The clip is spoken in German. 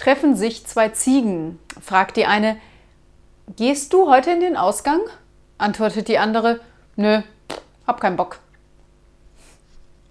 treffen sich zwei Ziegen. Fragt die eine, Gehst du heute in den Ausgang? Antwortet die andere, Nö, hab keinen Bock.